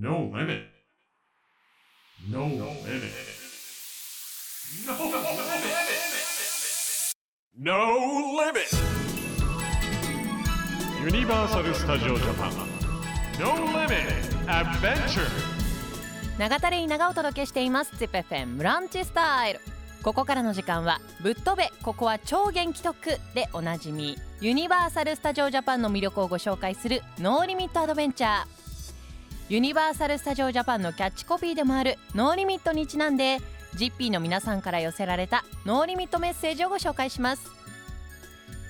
No limit. No limit. No limit. No limit. Universal Studio Japan. No limit. Adventure. 長田レイナがお届けしています ZIPFM ブランチスタイルここからの時間はぶっ飛べここは超元気特でおなじみユニバーサル・スタジオ・ジャパンの魅力をご紹介するノーリミット・アドベンチャーユニバーサル・スタジオ・ジャパンのキャッチコピーでもあるノーリミットにちなんでジッピーの皆さんから寄せられたノーリミットメッセージをご紹介します。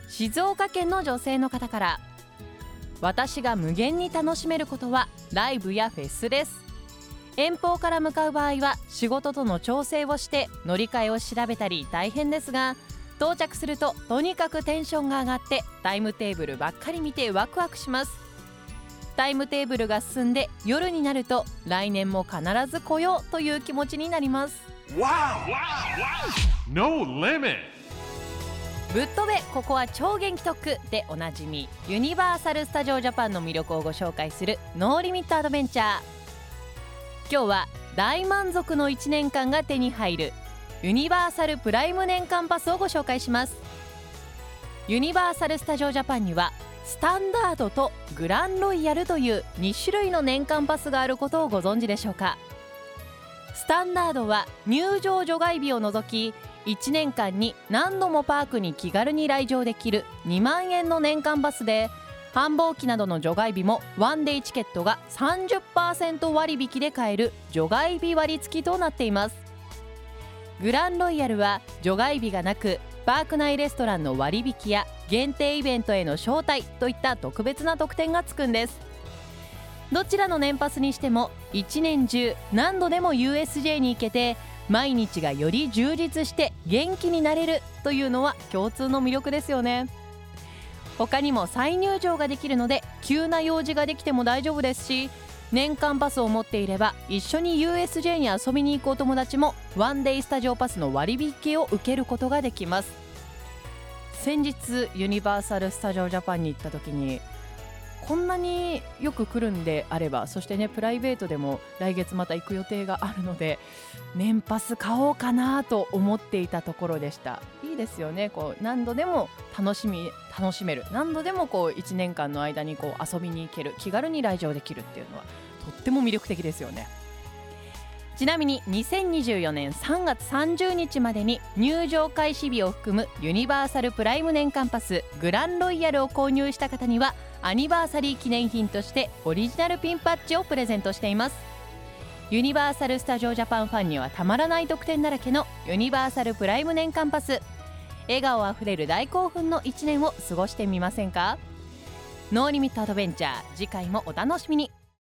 静岡県の女性の方から私が無限に楽しめることはライブやフェスです。遠方から向かう場合は仕事との調整をして乗り換えを調べたり大変ですが到着するととにかくテンションが上がってタイムテーブルばっかり見てワクワクします。タイムテーブルが進んで夜になると来年も必ず来ようという気持ちになります。No limit. ぶっ飛べここは超元気特区でおなじみユニバーサル・スタジオ・ジャパンの魅力をご紹介するノーリミット・アドベンチャー今日は大満足の1年間が手に入るユニバーサルプライム年間パスをご紹介しますユニバーサル・スタジオ・ジャパンにはスタンダードとグランロイヤルという2種類の年間パスがあることをご存知でしょうか？スタンダードは入場除外日を除き1年間に何度もパークに気軽に来場できる2万円の年間パスで繁忙期などの除外日もワンデイチケットが30%割引で買える除外日割付となっています。グランロイヤルは除外日がなくパーク内レストランの割引や限定イベントへの招待といった特別な特典がつくんです。どちらの年パスにしても1年中何度でも USJ に行けて毎日がより充実して元気になれるというのは共通の魅力ですよね。他にも再入場ができるので急な用事ができても大丈夫ですし年間パスを持っていれば一緒に USJ に遊びに行くお友達もワンデイスタジオパスの割引を受けることができます。先日ユニバーサル・スタジオ・ジャパンに行った時にこんなによく来るんであればそしてねプライベートでも来月また行く予定があるので年パス買おうかなと思っていたところでした。いいですよね。こう何度でも楽しみ楽しめる。何度でもこう1年間の間にこう遊びに行ける。気軽に来場できるっていうのはとっても魅力的ですよね。ちなみに2024年3月30日までに入場開始日を含むユニバーサルプライム年間パスグランロイヤルを購入した方にはアニバーサリー記念品としてオリジナルピンバッジをプレゼントしています。ユニバーサル・スタジオ・ジャパンファンにはたまらない特典だらけのユニバーサルプライム年間パス。笑顔あふれる大興奮の1年を過ごしてみませんか？ノーリミットアドベンチャー次回もお楽しみに。